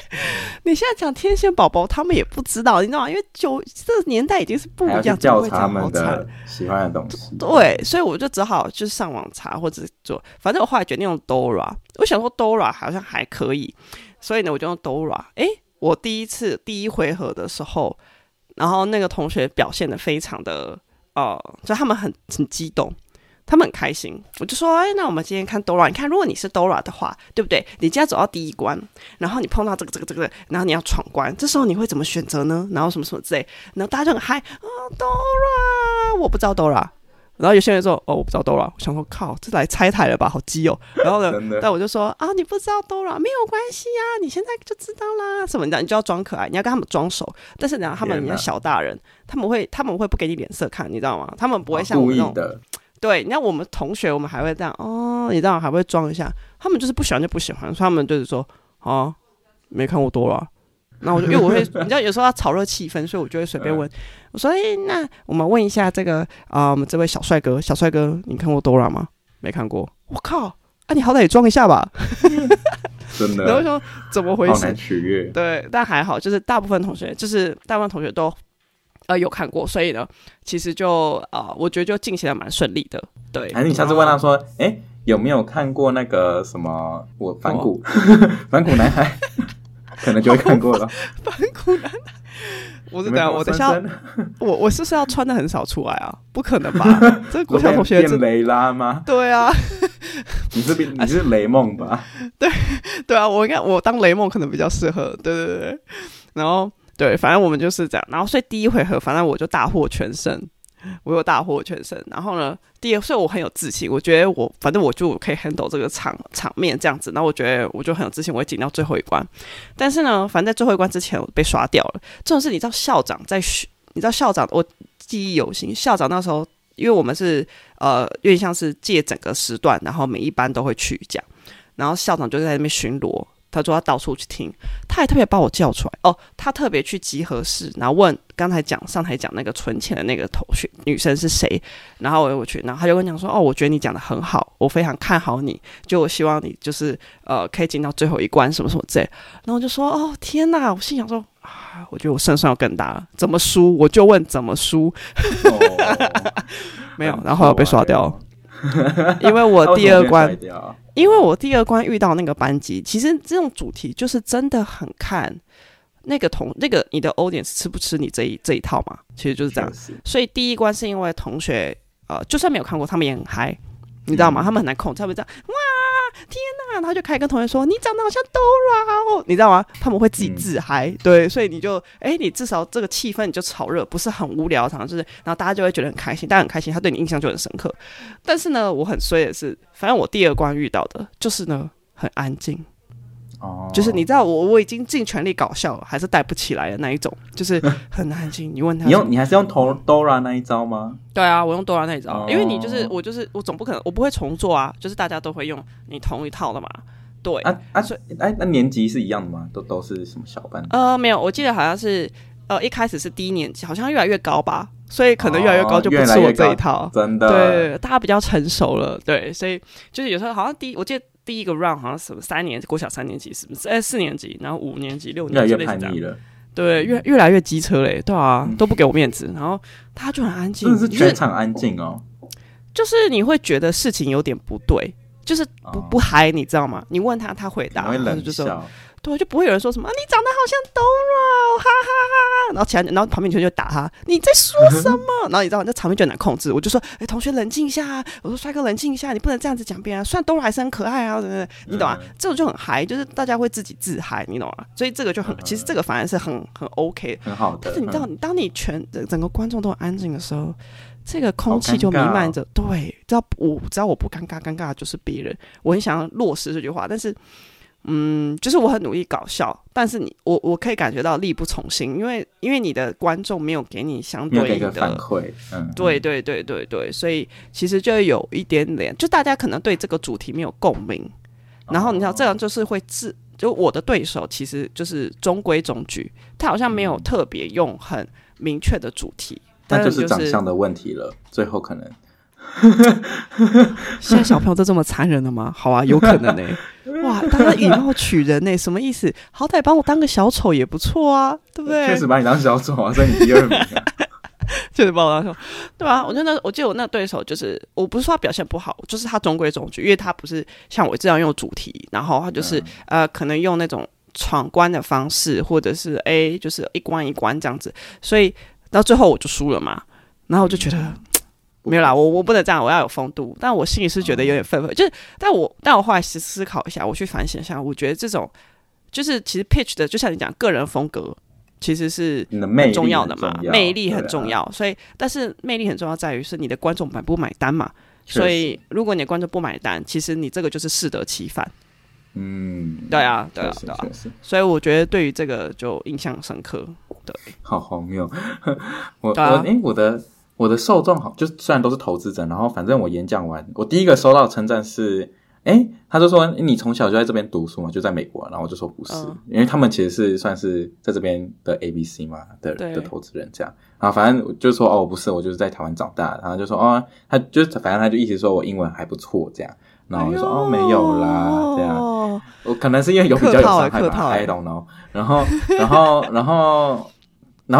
(laughs) 你现在讲天线宝宝，他们也不知道，你知道吗？因为就这个年代已经是不一样，教他们的喜欢的东西。对，所以我就只好就是上网查或者做，反正我后来决定用 Dora。我想说 Dora 好像还可以，所以呢，我就用 Dora。哎，我第一次第一回合的时候，然后那个同学表现的非常的。哦，所以他们很很激动，他们很开心。我就说，哎，那我们今天看 Dora，你看，如果你是 Dora 的话，对不对？你今天走到第一关，然后你碰到这个这个这个，然后你要闯关，这时候你会怎么选择呢？然后什么什么之类，然后大家就很嗨啊，Dora，我不知道 Dora。然后有些人说，哦，我不知道 Dora。我想说，靠，这来拆台了吧，好基友。然后呢，(laughs) 但我就说，啊，你不知道 Dora 没有关系呀，你现在就知道啦。什么的，你就要装可爱，你要跟他们装熟。但是呢，他们人家小大人，他们会他们会不给你脸色看，你知道吗？他们不会像我们那种。对，你看我们同学，我们还会这样哦，你知道还会装一下。他们就是不喜欢就不喜欢，所以他们就是说，啊，没看过 Dora。那我就因为我会，(laughs) 你知道有时候要炒热气氛，所以我就会随便问。我说：“哎、欸，那我们问一下这个啊、呃，我们这位小帅哥，小帅哥，你看过 Dora 吗？没看过。我靠，啊，你好歹也装一下吧。(laughs) 真的。然后说怎么回事？好难取悦。对，但还好，就是大部分同学，就是大部分同学都呃有看过，所以呢，其实就啊、呃，我觉得就进行的蛮顺利的。对。还是你下次问他说：“哎、欸，有没有看过那个什么我反骨 (laughs) 反骨男孩？”可能就会看过了。(laughs) 反骨男孩，我是等下，我等下，我我是不是要穿的很少出来啊？不可能吧？(laughs) 这国小同学变雷拉吗？对啊，(laughs) 你是你是雷梦吧？对对啊，我应该我当雷梦可能比较适合。对对对，然后对，反正我们就是这样。然后所以第一回合，反正我就大获全胜。我有大获全胜，然后呢，第二，所以我很有自信。我觉得我反正我就可以 handle 这个场场面这样子。那我觉得我就很有自信，我会进到最后一关。但是呢，反正在最后一关之前我被刷掉了。这种事你知道校长在学，你知道校长我记忆犹新。校长那时候，因为我们是呃有点像是借整个时段，然后每一班都会去讲。然后校长就在那边巡逻，他说他到处去听，他还特别把我叫出来。哦，他特别去集合室，然后问刚才讲上台讲那个存钱的那个同学女生是谁，然后我我去，然后他就跟我讲说哦，我觉得你讲的很好，我非常看好你，就我希望你就是呃可以进到最后一关什么什么之类，然后我就说哦天哪，我心想说啊，我觉得我胜算要更大了，怎么输？我就问怎么输，(laughs) 哦、没有，然后被刷掉。了。因为我 (laughs) 第二关，因为我第二关遇到那个班级，其实这种主题就是真的很看那个同那个你的 audience 吃不吃你这一这一套嘛，其实就是这样。所以第一关是因为同学呃，就算没有看过，他们也很嗨，你知道吗？他们很难控制，他们这样哇。天呐，然后就开始跟同学说：“你长得好像 Dora 哦，你知道吗？”他们会自己自嗨，嗯、对，所以你就哎，你至少这个气氛你就炒热，不是很无聊，常常就是，然后大家就会觉得很开心，大家很开心，他对你印象就很深刻。但是呢，我很衰的是，反正我第二关遇到的就是呢，很安静。哦，就是你知道我我已经尽全力搞笑了，还是带不起来的那一种，(laughs) 就是很安静。你问他，你用你还是用 Dora 那一招吗？对啊，我用 Dora 那一招，哦、因为你就是我就是我总不可能我不会重做啊，就是大家都会用你同一套的嘛。对啊啊，所以哎，那年级是一样的吗？都都是什么小班？呃，没有，我记得好像是呃一开始是低年级，好像越来越高吧，所以可能越来越高就不是我这一套，哦、真的。对，大家比较成熟了，对，所以就是有时候好像第一我记得。第一个 round 好像什么三年国小三年级是不是？哎、欸，四年级，然后五年级、六年级，越来越叛逆了。对，越越来越机车嘞，对啊，嗯、都不给我面子，然后他就很安静，真的是全场安静哦。就是你会觉得事情有点不对，就是不、哦、不嗨，你知道吗？你问他，他回答，然后就说。对，就不会有人说什么、啊、你长得好像 Dora，哈哈哈哈。然后其他，然后旁边同学就打他，你在说什么？然后你知道，那场面就很难控制。我就说，哎，同学冷静一下。我说，帅哥冷静一下，你不能这样子讲别人。虽然 Dora 还是很可爱啊，对不对？你懂吗？嗯、这种就很嗨，就是大家会自己自嗨，你懂吗？所以这个就很，其实这个反而是很很 OK，很好的。但是你知道，你当你全整个观众都很安静的时候，这个空气就弥漫着。对，只要我只要我不尴尬，尴尬的就是别人。我很想要落实这句话，但是。嗯，就是我很努力搞笑，但是你我我可以感觉到力不从心，因为因为你的观众没有给你相对应的反馈，嗯，对对对对对，所以其实就有一点点，就大家可能对这个主题没有共鸣，然后你知道这样就是会自，就我的对手其实就是中规中矩，他好像没有特别用很明确的主题，那就是长相的问题了，最后可能。(laughs) 现在小朋友都这么残忍了吗？好啊，有可能呢、欸。(laughs) 哇，大家以貌取人呢、欸，什么意思？好歹帮我当个小丑也不错啊，对不对？确实把你当小丑啊，所以你第二名、啊。(laughs) 确实把我当小丑，对吧？我觉得，我记得我那对手就是，我不是说他表现不好，就是他中规中矩，因为他不是像我这样用主题，然后他就是、嗯、呃，可能用那种闯关的方式，或者是哎，就是一关一关这样子，所以到最后我就输了嘛，然后我就觉得。嗯没有啦，我我不能这样，我要有风度。但我心里是觉得有点愤愤，就是，但我但我后来思思考一下，我去反省一下，我觉得这种就是其实 pitch 的，就像你讲个人风格，其实是很重要的嘛，魅力很重要。所以，但是魅力很重要在于是你的观众买不买单嘛。所以，如果你的观众不买单，其实你这个就是适得其反。嗯，对啊，对啊，对啊。所以我觉得对于这个就印象深刻。对，好荒谬。(laughs) 我我哎，我的。我的受众好，就虽然都是投资者，然后反正我演讲完，我第一个收到的称赞是，哎，他就说你从小就在这边读书嘛，就在美国，然后我就说不是，嗯、因为他们其实是算是在这边的 ABC 嘛的的投资人这样，然后反正就说哦不是，我就是在台湾长大，然后就说哦，他就反正他就一直说我英文还不错这样，然后我就说、哎、哦没有啦这样，我可能是因为有比较有伤害吧，I don't know，然后然后然后。然后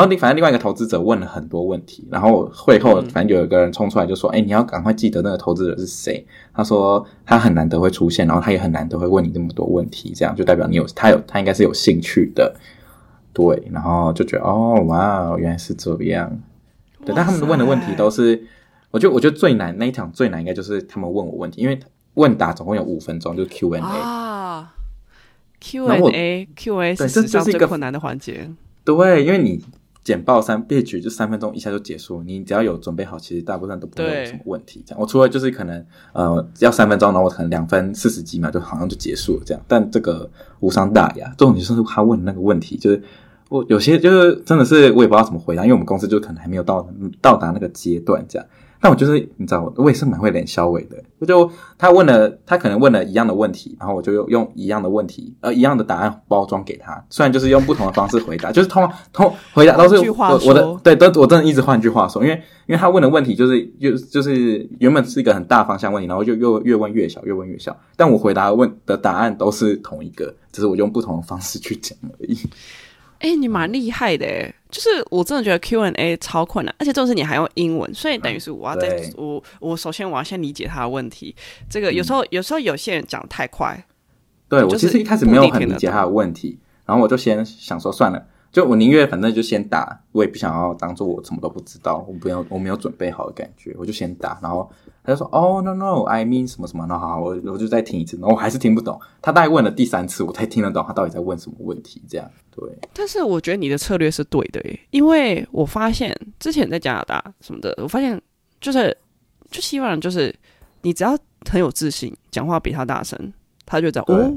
你反正另外一个投资者问了很多问题，然后会后反正有一个人冲出来就说：“哎、嗯，你要赶快记得那个投资者是谁。”他说他很难得会出现，然后他也很难得会问你这么多问题，这样就代表你有他有他应该是有兴趣的，对。然后就觉得哦，哇，原来是这样。对，但他们问的问题都是，我觉得我觉得最难那一场最难应该就是他们问我问题，因为问答总共有五分钟，就是 Q&A 啊，Q&A Q&A 是史上最困难的环节。对，因为你。简报三列举就三分钟一下就结束，你只要有准备好，其实大部分都不会有什么问题。这样，我除了就是可能呃要三分钟，然后我可能两分四十几秒就好像就结束了这样。但这个无伤大雅，重点就是他问的那个问题，就是我有些就是真的是我也不知道怎么回答，因为我们公司就可能还没有到到达那个阶段这样。但我就是你知道，我也是蛮会脸消委的。我就他问了，他可能问了一样的问题，然后我就用用一样的问题，呃，一样的答案包装给他。虽然就是用不同的方式回答，(laughs) 就是通通回答都是我我的对，都我真的一直换句话说，因为因为他问的问题就是就就是原本是一个很大方向问题，然后就又越问越小，越问越小。但我回答问的答案都是同一个，只是我用不同的方式去讲而已。哎、欸，你蛮厉害的哎，就是我真的觉得 Q&A 超困难，而且就是你还用英文，所以等于是我要在、嗯、我我首先我要先理解他的问题。这个有时候、嗯、有时候有些人讲太快，对我其实一开始没有很理解他的问题，然后我就先想说算了。就我宁愿反正就先打，我也不想要当做我什么都不知道，我不要我没有准备好的感觉，我就先打。然后他就说：“哦，no no，I mean 什么什么。”然后好，我我就再听一次，然后我还是听不懂。他大概问了第三次，我才听得懂他到底在问什么问题。这样对。但是我觉得你的策略是对的耶，因为我发现之前在加拿大什么的，我发现就是就希望就是你只要很有自信，讲话比他大声，他就这样哦。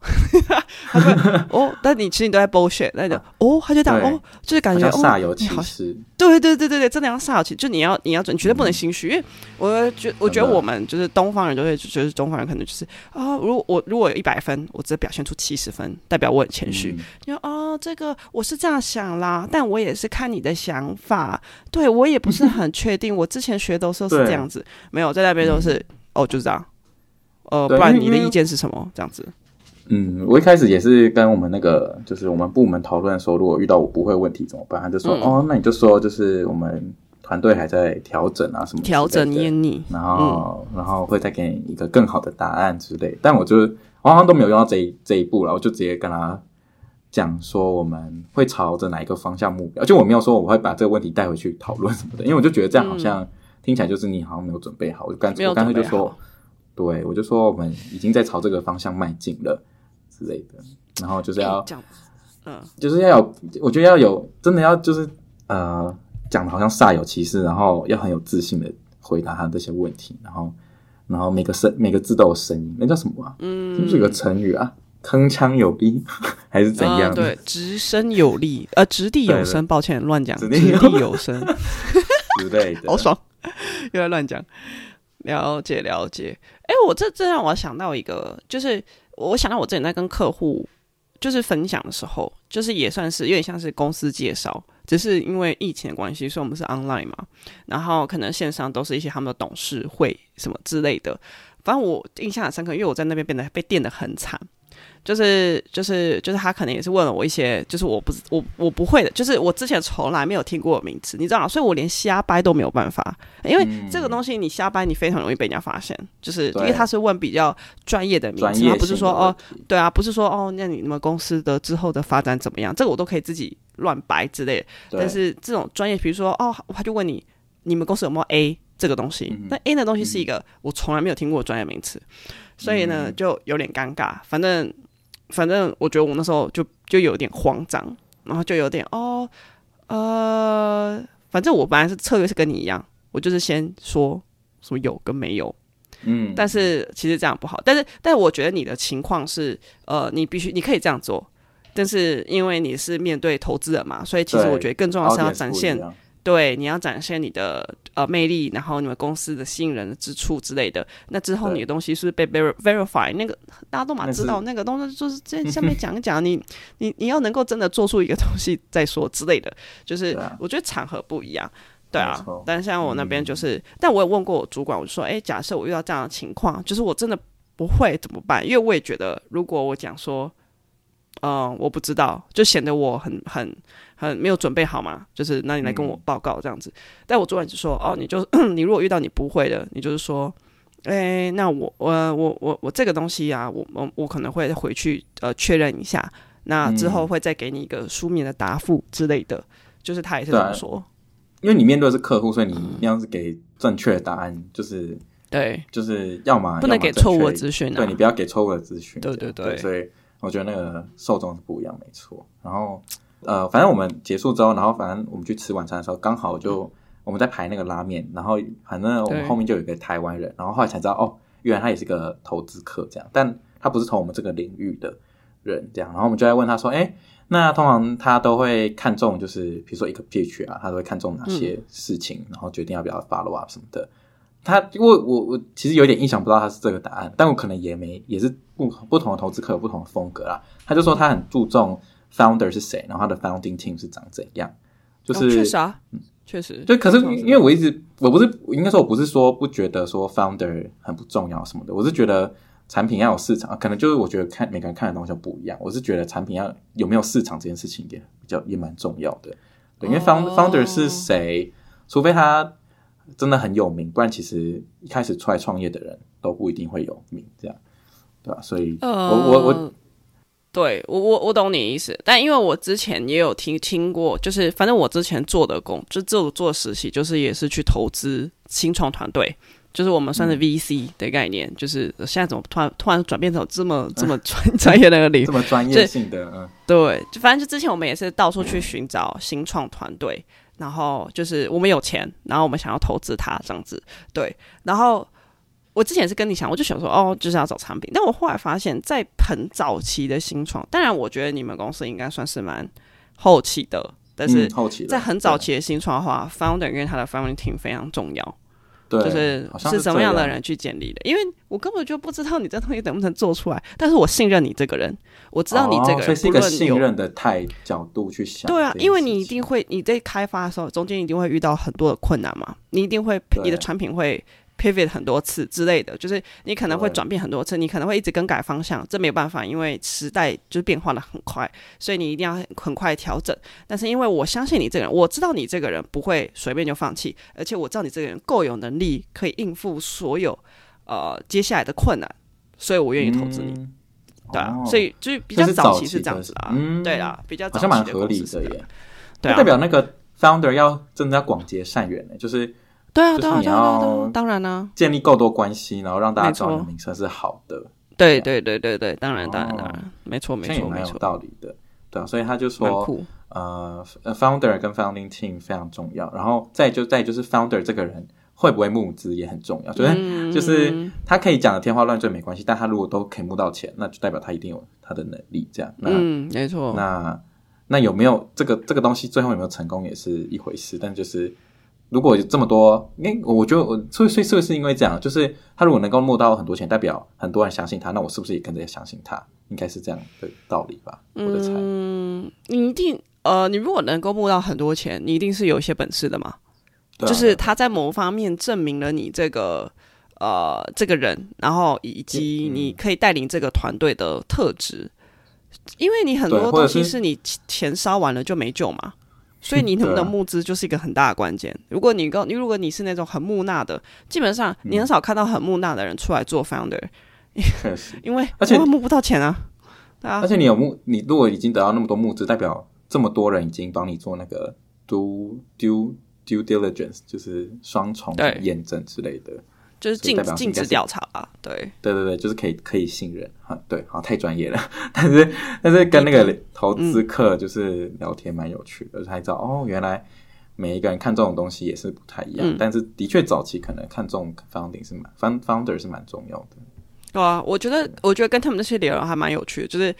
他说哦，但你其实你都在 bullshit 那种 (laughs) 哦，他就这样哦，就是感觉煞有其事、哦。对对对对对，真的要煞有其事，就你要你要准，绝对不能心虚、嗯。因为我觉我觉得我们就是东方人，就会觉得东方人可能就是啊、哦，如果我如果有一百分，我只表现出七十分，代表我很谦虚。就、嗯、哦，这个我是这样想啦，但我也是看你的想法。对我也不是很确定，我之前学的时候是这样子，没有在那边都是、嗯、哦，就是这样。呃，不然你的意见是什么？这样子。嗯，我一开始也是跟我们那个，就是我们部门讨论说，如果遇到我不会问题怎么办？他就说，嗯、哦，那你就说，就是我们团队还在调整啊，什么调整然后、嗯、然后会再给你一个更好的答案之类。但我就我好像都没有用到这一这一步了，我就直接跟他讲说，我们会朝着哪一个方向目标，就我没有说我会把这个问题带回去讨论什么的，因为我就觉得这样好像听起来就是你好像没有准备好，我就干脆我干脆就说，对我就说我们已经在朝这个方向迈进了。之类的，然后就是要，嗯，就是要有，我觉得要有，真的要就是呃，讲的好像煞有其事，然后要很有自信的回答他这些问题，然后，然后每个声每个字都有声音，那叫什么啊？嗯，是不是有个成语啊？铿锵有力 (laughs) 还是怎样？呃、对，直身有力，呃，直地有声。抱歉，乱讲，直地有声 (laughs) 之类的，好爽，又在乱讲。了解了解，哎，我这这让我想到一个，就是。我想到我之前在跟客户就是分享的时候，就是也算是有点像是公司介绍，只是因为疫情的关系，所以我们是 online 嘛，然后可能线上都是一些他们的董事会什么之类的。反正我印象很深刻，因为我在那边变得被电的很惨。就是就是就是他可能也是问了我一些，就是我不我我不会的，就是我之前从来没有听过的名词，你知道吗？所以我连瞎掰都没有办法，因为这个东西你瞎掰，你非常容易被人家发现，就是因为他是问比较专业的名词，他不是说哦，对啊，不是说哦，那你们公司的之后的发展怎么样？这个我都可以自己乱掰之类的。但是这种专业，比如说哦，他就问你，你们公司有没有 A 这个东西？那 A 的东西是一个我从来没有听过的专业名词，所以呢就有点尴尬，反正。反正我觉得我那时候就就有点慌张，然后就有点哦，呃，反正我本来是策略是跟你一样，我就是先说说有跟没有，嗯，但是其实这样不好，但是但是我觉得你的情况是，呃，你必须你可以这样做，但是因为你是面对投资人嘛，所以其实我觉得更重要是要展现。对，你要展现你的呃魅力，然后你们公司的吸引人的之处之类的。那之后你的东西是是被 ver verify？那个大家都嘛知道，那个东西就是在下面 (laughs) 讲一讲。你你你要能够真的做出一个东西再说之类的。就是我觉得场合不一样，对啊。但像我那边就是，嗯，但我有问过我主管，我就说，哎，假设我遇到这样的情况，就是我真的不会怎么办？因为我也觉得，如果我讲说。嗯，我不知道，就显得我很很很没有准备好嘛。就是那你来跟我报告这样子。嗯、但我主管就说：“哦，你就 (clears throat) 你如果遇到你不会的，你就是说，哎、欸，那我我我我我这个东西啊，我我我可能会回去呃确认一下，那之后会再给你一个书面的答复之类的。”就是他也是这么说。因为你面对的是客户，所以你要是给正确的答案，就是对，就是要么不能给错误的资讯、啊，对你不要给错误的资讯。对对对，对，所以。我觉得那个受众是不一样，没错。然后，呃，反正我们结束之后，然后反正我们去吃晚餐的时候，刚好就、嗯、我们在排那个拉面，然后反正我们后面就有一个台湾人，然后后来才知道，哦，原来他也是个投资客这样，但他不是从我们这个领域的。人这样，然后我们就在问他说，哎，那通常他都会看重就是比如说一个 pitch 啊，他都会看重哪些事情，嗯、然后决定要不要 follow up 什么的。他因为我我其实有点印象不到他是这个答案，但我可能也没也是不不同的投资客有不同的风格啦。他就说他很注重 founder 是谁，然后他的 founding team 是长怎样，就是、哦、确实啊，嗯，确实。对，可是因为我一直我不是应该说我不是说不觉得说 founder 很不重要什么的，我是觉得产品要有市场，可能就是我觉得看每个人看的东西不一样。我是觉得产品要有没有市场这件事情也比较也蛮重要的。对，因为 found、哦、founder 是谁，除非他。真的很有名，不然其实一开始出来创业的人都不一定会有名，这样，对吧？所以，呃、我我我，对我我我懂你意思，但因为我之前也有听听过，就是反正我之前做的工，就做做实习，就是也是去投资新创团队，就是我们算是 VC 的概念，嗯、就是现在怎么突然突然转变成这么这么专专业那个领域，这么专业性的，嗯，对，就反正就之前我们也是到处去寻找新创团队。然后就是我们有钱，然后我们想要投资它这样子，对。然后我之前是跟你讲，我就想说，哦，就是要找产品。但我后来发现，在很早期的新创，当然我觉得你们公司应该算是蛮后期的，但是在很早期的新创的话，嗯，founder 因为他的 founding team 非常重要。对，就是是什么样的人去建立的？因为我根本就不知道你这东西能不能做出来，但是我信任你这个人，我知道你这个人，是一个信任的态角度去想。对啊，因为你一定会你在开发的时候，中间一定会遇到很多的困难嘛，你一定会你的产品会。Pivot 很多次之类的，就是你可能会转变很多次，你可能会一直更改方向，这没有办法，因为时代就是变化的很快，所以你一定要很快调整。但是因为我相信你这个人，我知道你这个人不会随便就放弃，而且我知道你这个人够有能力，可以应付所有呃接下来的困难，所以我愿意投资你。嗯、对啊，哦、所以就是比较早期是这样子啊，嗯、对啦，比较早期的好像蛮合理的耶。对啊，代表那个 founder 要真的要广结善缘呢，就是。对啊，对啊，对啊，当然呢，建立够多关系，然后让大家知道你的名声是好的。对，对，对，对，对，当然，当然，当然，没错，没错，没错，有道理的。对啊，所以他就说，呃，founder 跟 founding team 非常重要，然后再就再就是 founder 这个人会不会募资也很重要。就是就是他可以讲的天花乱坠没关系，但他如果都可以募到钱，那就代表他一定有他的能力。这样，嗯，没错。那那有没有这个这个东西最后有没有成功也是一回事，但就是。如果有这么多，因为我觉得我所以所以是不是因为这样？就是他如果能够募到很多钱，代表很多人相信他，那我是不是也跟着也相信他？应该是这样的道理吧？我的猜。嗯，你一定呃，你如果能够募到很多钱，你一定是有一些本事的嘛。就是他在某方面证明了你这个呃这个人，然后以及你可以带领这个团队的特质，因为你很多东西是你钱烧完了就没救嘛。所以你能不能募资就是一个很大的关键。啊、如果你够，你如果你是那种很木讷的，基本上你很少看到很木讷的人出来做 founder，确实，(laughs) 因为而且募不到钱啊。啊，而且你有募，你如果已经得到那么多募资，代表这么多人已经帮你做那个 due due due diligence，就是双重验证之类的。就是禁禁止调查吧，对对对对，就是可以可以信任哈，对，好太专业了，但是 (laughs) 但是跟那个投资客就是聊天蛮有趣的，才知道哦，原来每一个人看这种东西也是不太一样，嗯、但是的确早期可能看中 founding 是蛮 founder 是蛮重要的。对啊，我觉得我觉得跟他们那些聊还蛮有趣的，就是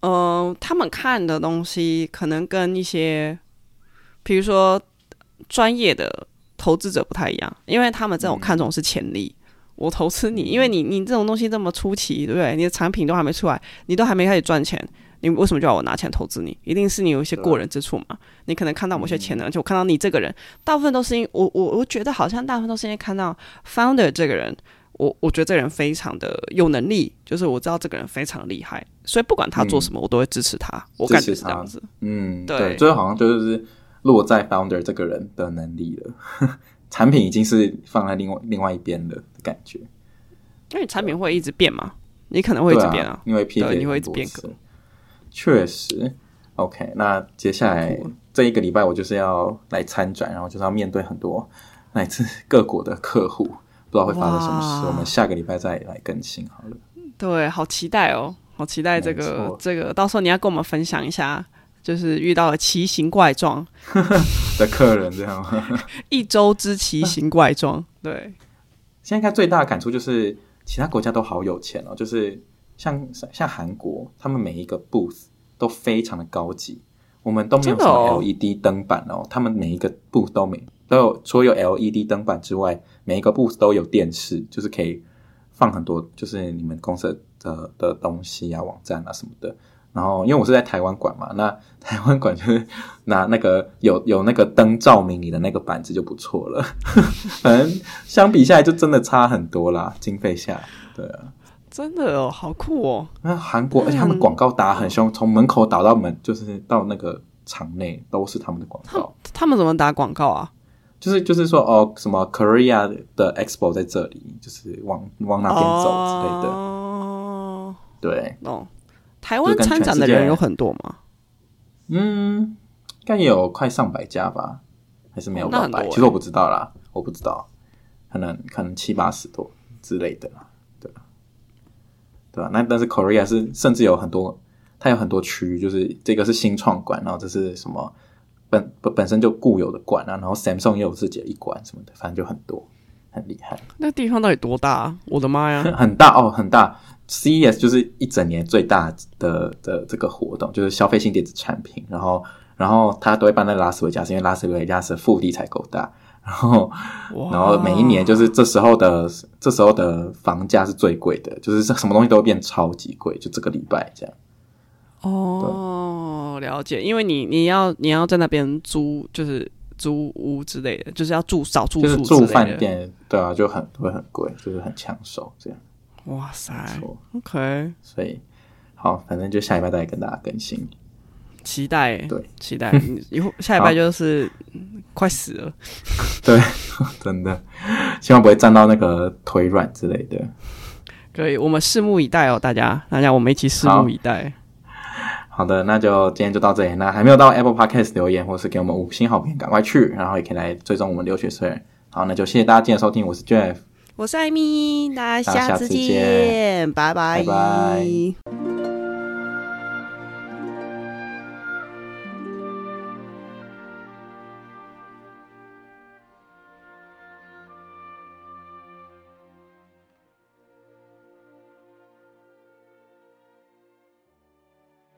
嗯、呃，他们看的东西可能跟一些比如说专业的。投资者不太一样，因为他们这种看重是潜力。嗯、我投资你，因为你你这种东西这么出奇，对不对？你的产品都还没出来，你都还没开始赚钱，你为什么就要我拿钱投资你？一定是你有一些过人之处嘛。你可能看到某些潜能，就我看到你这个人，大部分都是因为我我我觉得好像大部分都是因为看到 founder 这个人，我我觉得这个人非常的有能力，就是我知道这个人非常厉害，所以不管他做什么，我都会支持他。嗯、我感觉是这样子。嗯，对，最后好像就是。落在 founder 这个人的能力了，(laughs) 产品已经是放在另外另外一边的感觉。因为产品会一直变嘛，你可能会一直变啊，因为 P 对，你会一直变革。确实，OK。那接下来这一个礼拜我就是要来参展，然后就是要面对很多来自各国的客户，不知道会发生什么事。我们下个礼拜再来更新好了。对，好期待哦，好期待这个这个，到时候你要跟我们分享一下。就是遇到了奇形怪状 (laughs) 的客人，这样吗？(laughs) 一周之奇形怪状，对。现在应该最大的感触就是，其他国家都好有钱哦。就是像像韩国，他们每一个 booth 都非常的高级，我们都没有什么 LED 灯板哦，哦他们每一个 booth 都没都有，除了有 LED 灯板之外，每一个 booth 都有电视，就是可以放很多，就是你们公司的的东西啊、网站啊什么的。然后，因为我是在台湾馆嘛，(laughs) 那台湾馆就是拿那个有有那个灯照明你的那个板子就不错了。(laughs) 反正相比下来就真的差很多啦，经费下，对啊。真的哦，好酷哦！那韩国，而且他们广告打很凶，从门口打到门，就是到那个场内都是他们的广告。他们怎么打广告啊？就是就是说哦，什么 Korea 的 Expo 在这里，就是往往哪边走之类的。哦，对，哦，台湾参展的人有很多吗？嗯，应该也有快上百家吧，还是没有到百？欸、其实我不知道啦，我不知道，可能可能七八十多之类的。对吧？那但是 Korea 是甚至有很多，它有很多区域，就是这个是新创馆，然后这是什么本本本身就固有的馆啊，然后 Samsung 也有自己的一馆什么的，反正就很多，很厉害。那地方到底多大啊？我的妈呀，(laughs) 很大哦，很大。CES 就是一整年最大的的这个活动，就是消费性电子产品，然后然后他都会办在拉斯维加斯，因为拉斯维加斯腹地才够大。然后，然后每一年就是这时候的这时候的房价是最贵的，就是什么东西都会变超级贵，就这个礼拜这样。哦，了解，因为你你要你要在那边租，就是租屋之类的，就是要住少住宿，住饭店，对啊，就很会很贵，就是很抢手这样。哇塞，OK，所以好，反正就下礼拜再跟大家更新。期待，对，期待以后下礼拜就是快死了，(laughs) 对，真的，希望不会站到那个腿软之类的。可以，我们拭目以待哦，大家，大家我们一起拭目以待。好，的，那就今天就到这里。那还没有到 Apple Podcast 留言或是给我们五星好评，赶快去，然后也可以来追踪我们留学生。好，那就谢谢大家今天收听，我是 Jeff，我是艾米，大家下次见，拜拜，拜拜。